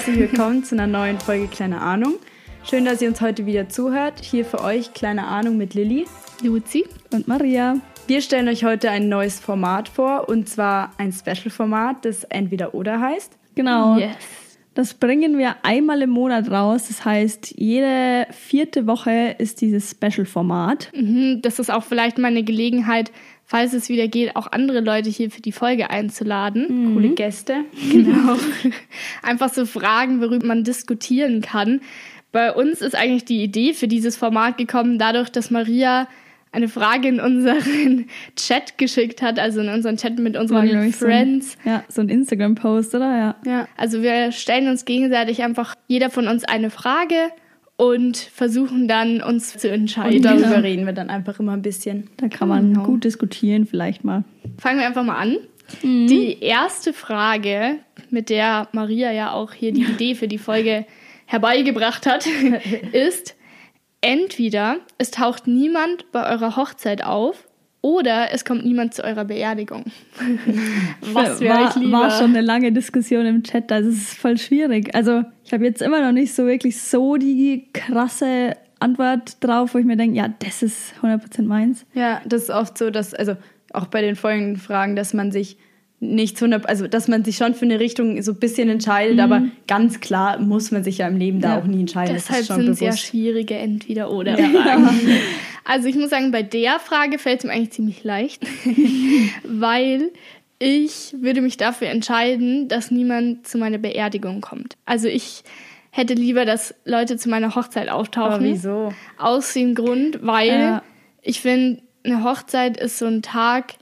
herzlich willkommen zu einer neuen Folge Kleine Ahnung. Schön, dass ihr uns heute wieder zuhört. Hier für euch Kleine Ahnung mit Lilly, Luzi und Maria. Wir stellen euch heute ein neues Format vor und zwar ein Special-Format, das entweder oder heißt. Genau. Yes. Das bringen wir einmal im Monat raus. Das heißt, jede vierte Woche ist dieses Special-Format. Mhm, das ist auch vielleicht mal eine Gelegenheit, falls es wieder geht, auch andere Leute hier für die Folge einzuladen. Mhm. Coole Gäste. Genau. Einfach so Fragen, worüber man diskutieren kann. Bei uns ist eigentlich die Idee für dieses Format gekommen, dadurch, dass Maria eine Frage in unseren Chat geschickt hat, also in unseren Chat mit unseren Friends. So ein, ja, so ein Instagram-Post, oder? Ja. ja. Also wir stellen uns gegenseitig einfach jeder von uns eine Frage und versuchen dann uns zu entscheiden. Und darüber genau. reden wir dann einfach immer ein bisschen. Da kann man genau. gut diskutieren, vielleicht mal. Fangen wir einfach mal an. Mhm. Die erste Frage, mit der Maria ja auch hier die Idee für die Folge herbeigebracht hat, ist, entweder es taucht niemand bei eurer Hochzeit auf oder es kommt niemand zu eurer Beerdigung. Was wäre ich lieber? War schon eine lange Diskussion im Chat, das ist voll schwierig. Also ich habe jetzt immer noch nicht so wirklich so die krasse Antwort drauf, wo ich mir denke, ja, das ist 100% meins. Ja, das ist oft so, dass, also auch bei den folgenden Fragen, dass man sich nichts 100, also dass man sich schon für eine Richtung so ein bisschen entscheidet, mhm. aber ganz klar muss man sich ja im Leben da auch nie entscheiden. Deshalb sind bewusst. sehr schwierige Entweder-Oder-Fragen. Ja. Also ich muss sagen, bei der Frage fällt es mir eigentlich ziemlich leicht, weil ich würde mich dafür entscheiden, dass niemand zu meiner Beerdigung kommt. Also ich hätte lieber, dass Leute zu meiner Hochzeit auftauchen. Aber wieso? Aus dem Grund, weil ja. ich finde, eine Hochzeit ist so ein Tag,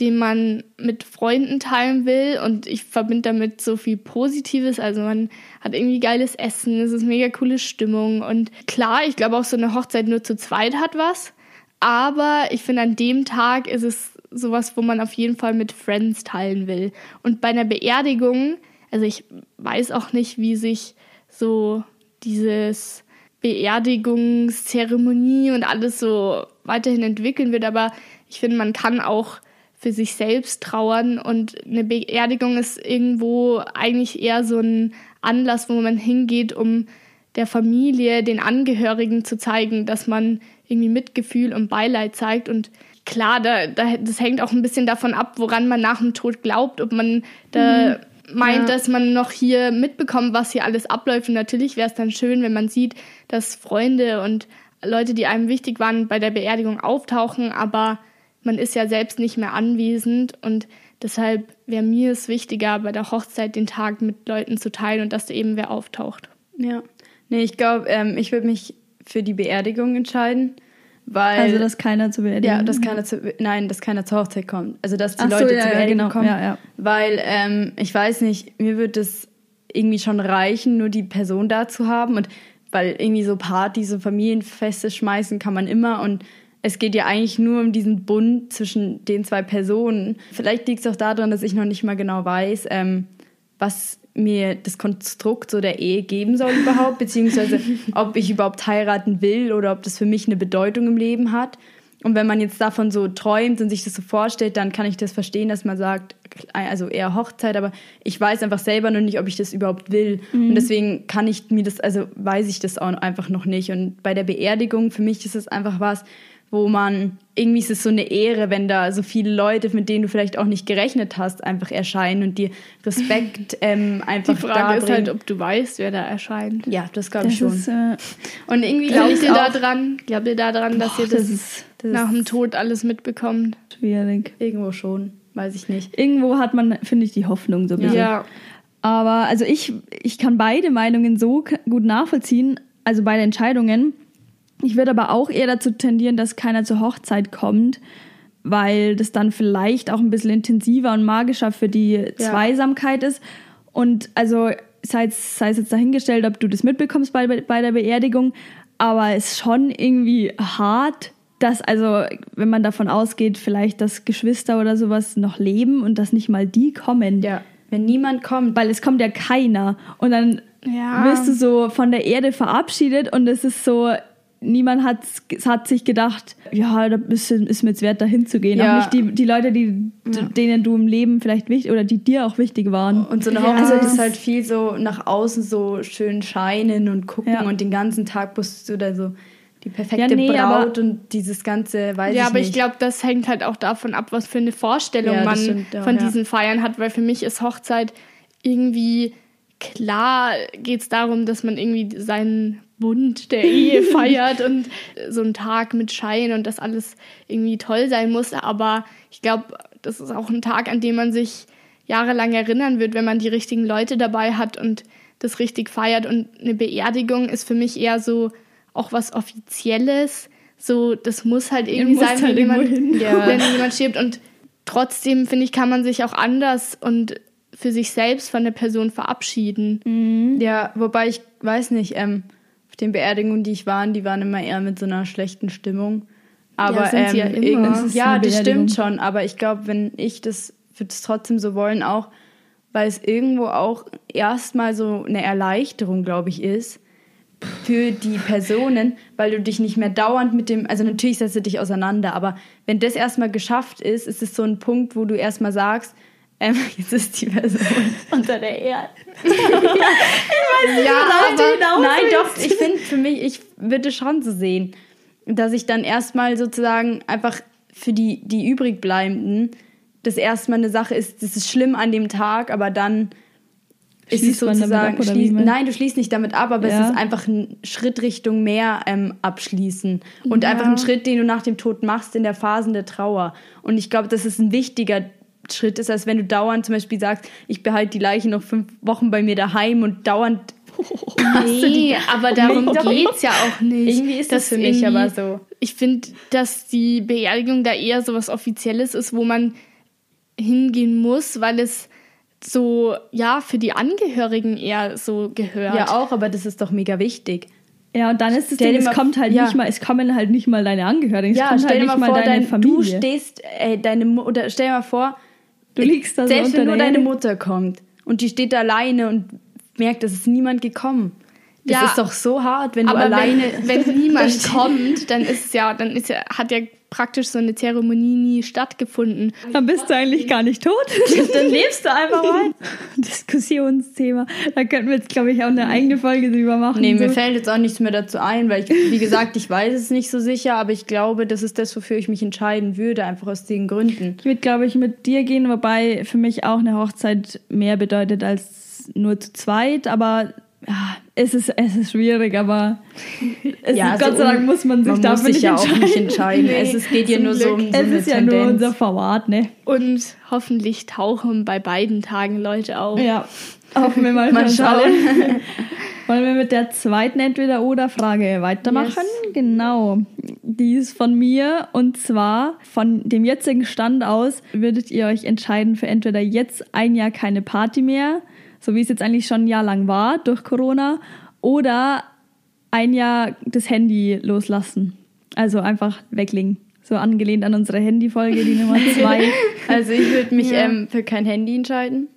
den man mit Freunden teilen will. Und ich verbinde damit so viel Positives. Also man hat irgendwie geiles Essen, es ist mega coole Stimmung. Und klar, ich glaube auch so eine Hochzeit nur zu zweit hat was. Aber ich finde, an dem Tag ist es sowas, wo man auf jeden Fall mit Friends teilen will. Und bei einer Beerdigung, also ich weiß auch nicht, wie sich so dieses Beerdigungszeremonie und alles so weiterhin entwickeln wird, aber ich finde, man kann auch für sich selbst trauern und eine Beerdigung ist irgendwo eigentlich eher so ein Anlass, wo man hingeht, um der Familie, den Angehörigen zu zeigen, dass man irgendwie Mitgefühl und Beileid zeigt und klar, da, da, das hängt auch ein bisschen davon ab, woran man nach dem Tod glaubt, ob man da mhm. meint, ja. dass man noch hier mitbekommt, was hier alles abläuft. Und natürlich wäre es dann schön, wenn man sieht, dass Freunde und Leute, die einem wichtig waren, bei der Beerdigung auftauchen, aber man ist ja selbst nicht mehr anwesend und deshalb wäre mir es wichtiger, bei der Hochzeit den Tag mit Leuten zu teilen und dass da eben wer auftaucht. Ja. Nee, ich glaube, ähm, ich würde mich für die Beerdigung entscheiden. Weil, also, dass keiner zur Beerdigung Ja, dass keiner zu, nein, dass keiner zur Hochzeit kommt. Also, dass die Ach Leute so, ja, zur Beerdigung ja, genau. kommen. Ja, ja. Weil, ähm, ich weiß nicht, mir würde es irgendwie schon reichen, nur die Person da zu haben. Und weil irgendwie so Partys, so Familienfeste schmeißen kann man immer. Und es geht ja eigentlich nur um diesen Bund zwischen den zwei Personen. Vielleicht liegt es auch daran, dass ich noch nicht mal genau weiß, ähm, was mir das Konstrukt so der Ehe geben soll überhaupt, beziehungsweise ob ich überhaupt heiraten will oder ob das für mich eine Bedeutung im Leben hat. Und wenn man jetzt davon so träumt und sich das so vorstellt, dann kann ich das verstehen, dass man sagt, also eher Hochzeit, aber ich weiß einfach selber noch nicht, ob ich das überhaupt will. Mhm. Und deswegen kann ich mir das, also weiß ich das auch einfach noch nicht. Und bei der Beerdigung, für mich ist es einfach was, wo man irgendwie ist es so eine Ehre, wenn da so viele Leute, mit denen du vielleicht auch nicht gerechnet hast, einfach erscheinen und dir Respekt ähm, einfach Die Frage ist halt, ob du weißt, wer da erscheint. Ja, das glaube ich schon. Ist, äh, und irgendwie glaubt ihr da dran, glaubt ihr da dran, dass ihr das, das, ist, das nach dem Tod alles mitbekommt? Schwierig. Irgendwo schon, weiß ich nicht. Irgendwo hat man, finde ich, die Hoffnung so ein bisschen. Ja. Aber also ich, ich kann beide Meinungen so gut nachvollziehen, also beide Entscheidungen. Ich würde aber auch eher dazu tendieren, dass keiner zur Hochzeit kommt, weil das dann vielleicht auch ein bisschen intensiver und magischer für die ja. Zweisamkeit ist. Und also sei es, sei es jetzt dahingestellt, ob du das mitbekommst bei, bei der Beerdigung, aber es ist schon irgendwie hart, dass, also, wenn man davon ausgeht, vielleicht, dass Geschwister oder sowas noch leben und dass nicht mal die kommen. Ja, wenn niemand kommt. Weil es kommt ja keiner. Und dann ja. wirst du so von der Erde verabschiedet und es ist so, niemand hat, hat sich gedacht, ja, da ist, ist mir jetzt wert, da hinzugehen. Ja. Auch nicht die, die Leute, die, ja. denen du im Leben vielleicht wichtig oder die dir auch wichtig waren. Und so eine Hochzeit ja. ist halt viel so nach außen so schön scheinen und gucken und den ganzen Tag musst du da so die perfekte nee, Braut und dieses ganze, weiß ja, ich aber nicht. ich glaube, das hängt halt auch davon ab, was für eine Vorstellung man stimmt, von diesen Feiern hat, weil für mich ist Hochzeit irgendwie klar geht es darum, dass man irgendwie seinen Bund der Ehe feiert und so einen Tag mit Schein und das alles irgendwie toll sein muss. Aber ich glaube, das ist auch ein Tag, an dem man sich jahrelang erinnern wird, wenn man die richtigen Leute dabei hat und das richtig feiert. Und eine Beerdigung ist für mich eher so auch was Offizielles. So, das muss halt irgendwie sein, halt wenn, jemand, ja. wenn jemand stirbt. Und trotzdem, finde ich, kann man sich auch anders und für sich selbst von der Person verabschieden. Mhm. Ja, wobei ich weiß nicht, ähm, auf den Beerdigungen, die ich war, die waren immer eher mit so einer schlechten Stimmung. Aber ja, ähm, ja, immer. ja das stimmt schon. Aber ich glaube, wenn ich das, würde es trotzdem so wollen, auch, weil es irgendwo auch erstmal so eine Erleichterung, glaube ich, ist für die Personen, weil du dich nicht mehr dauernd mit dem, also natürlich setzt du dich auseinander, aber wenn das erstmal geschafft ist, ist es so ein Punkt, wo du erstmal sagst, ähm, jetzt ist die Person unter der Erde. ich weiß nicht, ja, aber, nein, doch, ich finde für mich, ich würde schon so sehen, dass ich dann erstmal sozusagen einfach für die, die übrigbleibenden das erstmal eine Sache ist, das ist schlimm an dem Tag, aber dann ist es sozusagen, ab, schließ, nein, du schließt nicht damit ab, aber ja. es ist einfach ein Schritt Richtung mehr ähm, abschließen und ja. einfach ein Schritt, den du nach dem Tod machst in der Phase der Trauer. Und ich glaube, das ist ein wichtiger Schritt ist, als wenn du dauernd zum Beispiel sagst, ich behalte die Leiche noch fünf Wochen bei mir daheim und dauernd. nee, aber darum geht es ja auch nicht. Irgendwie ist das, das für mich aber so. Ich finde, dass die Beerdigung da eher so was Offizielles ist, wo man hingehen muss, weil es so, ja, für die Angehörigen eher so gehört. Ja, auch, aber das ist doch mega wichtig. Ja, und dann ist es Ding, es kommt halt ja. nicht mal, es kommen halt nicht mal deine Angehörigen, es ja, kommt halt nicht mal, vor, deine dein, Familie. Du stehst, äh, deine, oder stell dir mal vor, Du liegst da Selbst so wenn nur deine Mutter kommt und die steht da alleine und merkt, dass es niemand gekommen. Das ja, ist doch so hart, wenn du alleine. Wenn, wenn niemand kommt, dann ist es ja, dann ist ja, hat ja praktisch so eine Zeremonie nie stattgefunden. Dann bist du eigentlich gar nicht tot. dann lebst du einfach weiter. Diskussionsthema. Da könnten wir jetzt, glaube ich, auch eine eigene Folge drüber machen. Nee, so. mir fällt jetzt auch nichts mehr dazu ein, weil ich, wie gesagt, ich weiß es nicht so sicher, aber ich glaube, das ist das, wofür ich mich entscheiden würde, einfach aus den Gründen. Ich würde, glaube ich, mit dir gehen, wobei für mich auch eine Hochzeit mehr bedeutet als nur zu zweit, aber ja, es ist, es ist schwierig, aber es ja, ist, Gott sei Dank muss man sich man dafür muss sich ja auch nicht entscheiden. Nee, es ist, geht ja nur Glück. so um so Es ist ja Tendenz. nur unser Format, ne? Und hoffentlich tauchen bei beiden Tagen Leute auf. Ja, hoffen wir mal, mal schauen. Wollen wir mit der zweiten Entweder-Oder-Frage weitermachen? Yes. Genau. Die ist von mir und zwar von dem jetzigen Stand aus würdet ihr euch entscheiden für entweder jetzt ein Jahr keine Party mehr so wie es jetzt eigentlich schon ein Jahr lang war durch Corona, oder ein Jahr das Handy loslassen. Also einfach weglegen. So angelehnt an unsere Handyfolge, die Nummer zwei. also ich würde mich ja. ähm, für kein Handy entscheiden.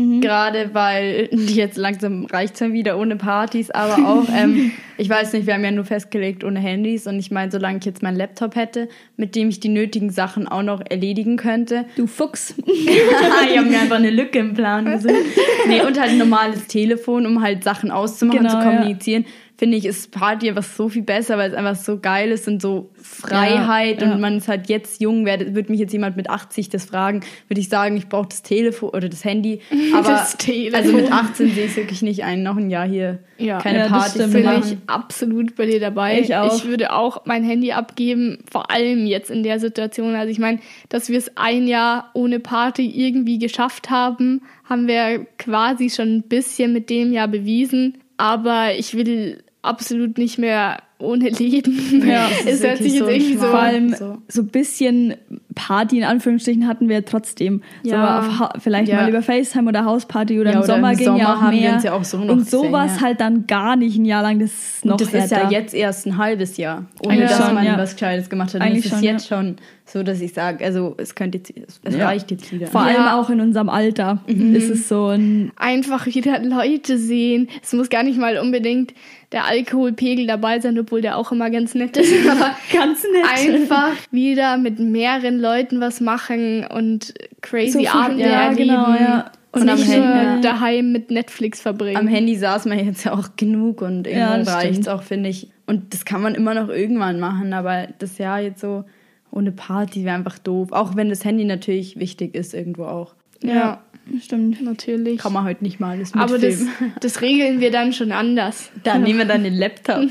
Mhm. Gerade weil jetzt langsam reicht es wieder ohne Partys, aber auch, ähm, ich weiß nicht, wir haben ja nur festgelegt ohne Handys und ich meine, solange ich jetzt meinen Laptop hätte, mit dem ich die nötigen Sachen auch noch erledigen könnte. Du Fuchs. ich habe mir einfach eine Lücke im Plan gesehen. Nee, und halt ein normales Telefon, um halt Sachen auszumachen, genau, zu kommunizieren. Ja finde ich, ist Party einfach so viel besser, weil es einfach so geil ist und so Freiheit ja, ja. und man ist halt jetzt jung, würde mich jetzt jemand mit 80 das fragen, würde ich sagen, ich brauche das Telefon oder das Handy. Aber das Telefon. also mit 18 sehe ich wirklich nicht ein, noch ein Jahr hier ja. keine ja, Party zu machen. Bin ich absolut bei dir dabei. Ich, auch. ich würde auch mein Handy abgeben, vor allem jetzt in der Situation. Also ich meine, dass wir es ein Jahr ohne Party irgendwie geschafft haben, haben wir quasi schon ein bisschen mit dem Jahr bewiesen. Aber ich will absolut nicht mehr ohne Leben. Ja, es hört sich jetzt so irgendwie so Vor allem so ein bisschen Party in Anführungsstrichen hatten wir trotzdem. Ja. So vielleicht ja. mal über FaceTime oder Hausparty oder, ja, im, oder Sommer im ging Sommer ja auch mehr. Ja auch so und sowas ja. halt dann gar nicht ein Jahr lang. Das ist noch und das ist ja jetzt erst ein halbes Jahr, ohne dass schon, man was Gescheites gemacht hat. Eigentlich und das ist jetzt schon so, dass ich sage, also es könnte es reicht jetzt wieder. Vor allem auch in unserem Alter mhm. ist es so ein einfach wieder Leute sehen. Es muss gar nicht mal unbedingt der Alkoholpegel dabei sein, obwohl der auch immer ganz nett ist. Aber ganz nett. Einfach wieder mit mehreren Leuten was machen und crazy so Abende ja, erleben. Genau, ja. Und, und am Handy daheim mit Netflix verbringen. Am Handy saß man jetzt ja auch genug und irgendwann ja, reicht es auch, finde ich. Und das kann man immer noch irgendwann machen, aber das Jahr jetzt so ohne Party wäre einfach doof. Auch wenn das Handy natürlich wichtig ist, irgendwo auch. Ja. ja. Stimmt. Natürlich. Kann man heute nicht mal alles mitfilmen. Aber das, das regeln wir dann schon anders. Da nehmen wir dann den Laptop.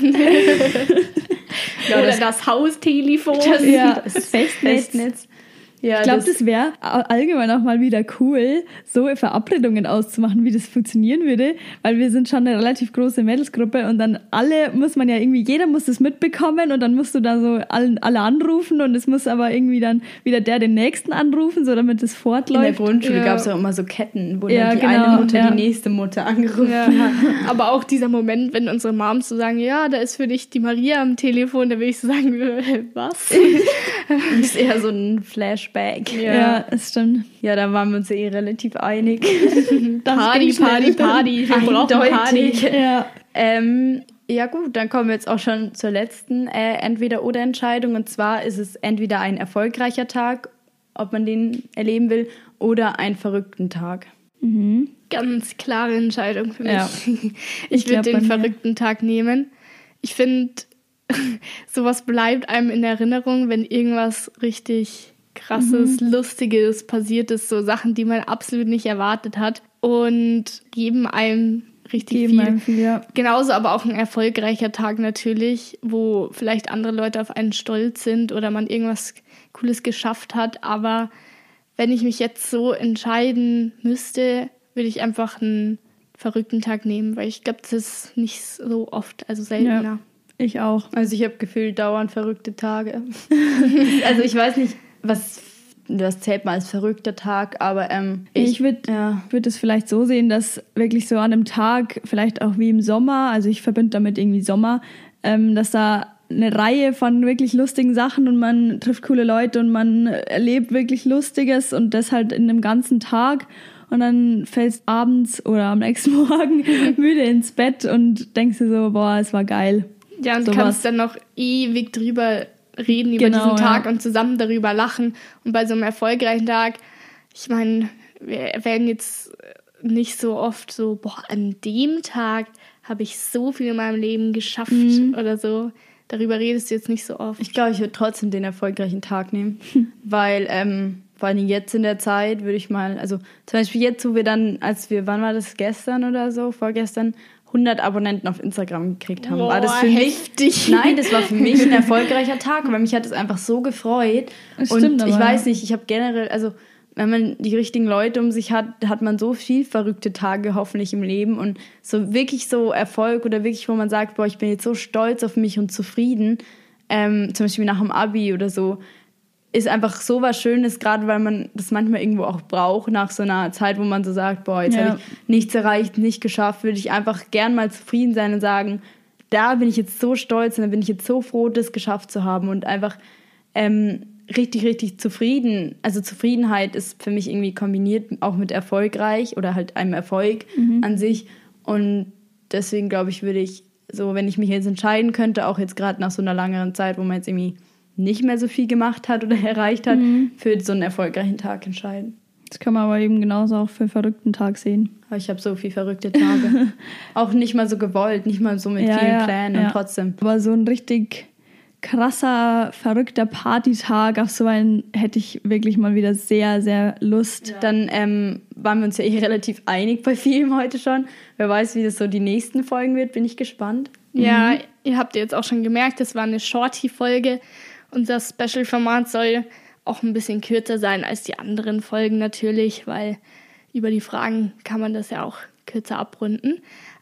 ja, Oder das, das Haustelefon. Das, ja, das Festnetz. Festnetz. Ja, ich glaube, das, das wäre allgemein auch mal wieder cool, so Verabredungen auszumachen, wie das funktionieren würde, weil wir sind schon eine relativ große Mädelsgruppe und dann alle muss man ja irgendwie, jeder muss das mitbekommen und dann musst du da so alle, alle anrufen und es muss aber irgendwie dann wieder der den nächsten anrufen, so damit es fortläuft. In der Grundschule ja. gab es auch immer so Ketten, wo ja, dann die genau, eine Mutter ja. die nächste Mutter angerufen ja. hat. Aber auch dieser Moment, wenn unsere Moms so sagen, ja, da ist für dich die Maria am Telefon, da will ich so sagen, was? das ist eher so ein Flash Flashback. Ja, ja das stimmt. Ja, da waren wir uns eh relativ einig. Party, Party, Party. Wir brauchen Party. Ja. Ähm, ja gut, dann kommen wir jetzt auch schon zur letzten äh, Entweder-Oder-Entscheidung. Und zwar ist es entweder ein erfolgreicher Tag, ob man den erleben will, oder einen verrückten Tag. Mhm. Ganz klare Entscheidung für mich. Ja. Ich, ich würde den verrückten Tag nehmen. Ich finde, sowas bleibt einem in Erinnerung, wenn irgendwas richtig krasses, mhm. lustiges passiert ist, so Sachen, die man absolut nicht erwartet hat und geben einem richtig geben viel. Einem viel ja. Genauso aber auch ein erfolgreicher Tag natürlich, wo vielleicht andere Leute auf einen stolz sind oder man irgendwas Cooles geschafft hat. Aber wenn ich mich jetzt so entscheiden müsste, würde ich einfach einen verrückten Tag nehmen, weil ich glaube, das ist nicht so oft, also seltener. Ja, ich auch. Also ich habe gefühlt dauernd verrückte Tage. also ich weiß nicht, was das zählt mal als verrückter Tag, aber ähm, ich, ich würde ja. würd es vielleicht so sehen, dass wirklich so an einem Tag, vielleicht auch wie im Sommer, also ich verbinde damit irgendwie Sommer, ähm, dass da eine Reihe von wirklich lustigen Sachen und man trifft coole Leute und man erlebt wirklich Lustiges und das halt in einem ganzen Tag und dann fällst abends oder am nächsten Morgen müde ins Bett und denkst dir so, boah, es war geil. Ja, und so kannst dann noch ewig drüber reden über genau, diesen Tag ja. und zusammen darüber lachen. Und bei so einem erfolgreichen Tag, ich meine, wir werden jetzt nicht so oft so, boah, an dem Tag habe ich so viel in meinem Leben geschafft mhm. oder so. Darüber redest du jetzt nicht so oft. Ich glaube, ich würde trotzdem den erfolgreichen Tag nehmen, weil ähm, vor allem jetzt in der Zeit würde ich mal, also zum Beispiel jetzt, wo wir dann, als wir, wann war das, gestern oder so, vorgestern, 100 Abonnenten auf Instagram gekriegt haben. Boah, war das für heftig. mich? Nein, das war für mich ein erfolgreicher Tag, weil mich hat es einfach so gefreut. Das und ich weiß nicht, ich habe generell, also wenn man die richtigen Leute um sich hat, hat man so viel verrückte Tage hoffentlich im Leben und so wirklich so Erfolg oder wirklich, wo man sagt, boah, ich bin jetzt so stolz auf mich und zufrieden, ähm, zum Beispiel nach dem Abi oder so ist einfach so was Schönes, gerade weil man das manchmal irgendwo auch braucht, nach so einer Zeit, wo man so sagt, boah, jetzt ja. habe ich nichts erreicht, nicht geschafft, würde ich einfach gern mal zufrieden sein und sagen, da bin ich jetzt so stolz und da bin ich jetzt so froh, das geschafft zu haben und einfach ähm, richtig, richtig zufrieden. Also Zufriedenheit ist für mich irgendwie kombiniert auch mit erfolgreich oder halt einem Erfolg mhm. an sich und deswegen glaube ich, würde ich so, wenn ich mich jetzt entscheiden könnte, auch jetzt gerade nach so einer langeren Zeit, wo man jetzt irgendwie nicht mehr so viel gemacht hat oder erreicht hat, mhm. für so einen erfolgreichen Tag entscheiden. Das kann man aber eben genauso auch für einen verrückten Tag sehen. ich habe so viele verrückte Tage. auch nicht mal so gewollt, nicht mal so mit ja, vielen ja, Plänen ja. und trotzdem. Aber so ein richtig krasser, verrückter Partytag, auf so einen hätte ich wirklich mal wieder sehr, sehr Lust. Dann ähm, waren wir uns ja eh relativ einig bei vielem heute schon. Wer weiß, wie das so die nächsten Folgen wird, bin ich gespannt. Ja, mhm. ihr habt jetzt auch schon gemerkt, das war eine Shorty-Folge. Unser Special-Format soll auch ein bisschen kürzer sein als die anderen Folgen natürlich, weil über die Fragen kann man das ja auch kürzer abrunden.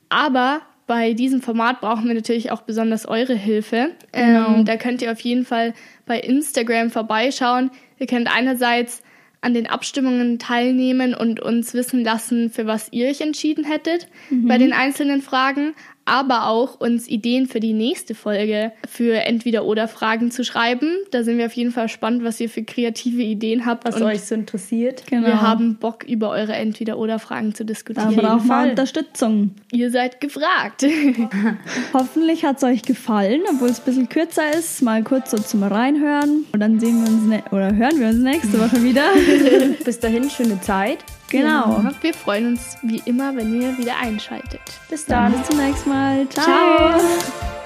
Aber bei diesem Format brauchen wir natürlich auch besonders eure Hilfe. Genau. Ähm, da könnt ihr auf jeden Fall bei Instagram vorbeischauen. Ihr könnt einerseits an den Abstimmungen teilnehmen und uns wissen lassen, für was ihr euch entschieden hättet mhm. bei den einzelnen Fragen aber auch uns Ideen für die nächste Folge für Entweder-Oder-Fragen zu schreiben. Da sind wir auf jeden Fall gespannt, was ihr für kreative Ideen habt. Was euch so interessiert. Genau. Wir haben Bock, über eure Entweder-Oder-Fragen zu diskutieren. Da brauchen wir Unterstützung. Ihr seid gefragt. Hoffentlich hat es euch gefallen, obwohl es ein bisschen kürzer ist. Mal kurz so zum Reinhören. Und dann sehen wir uns ne oder hören wir uns nächste Woche wieder. Bis dahin, schöne Zeit. Genau. Ja, wir freuen uns wie immer, wenn ihr wieder einschaltet. Bis dann. Bis zum nächsten Mal. Ciao. Ciao.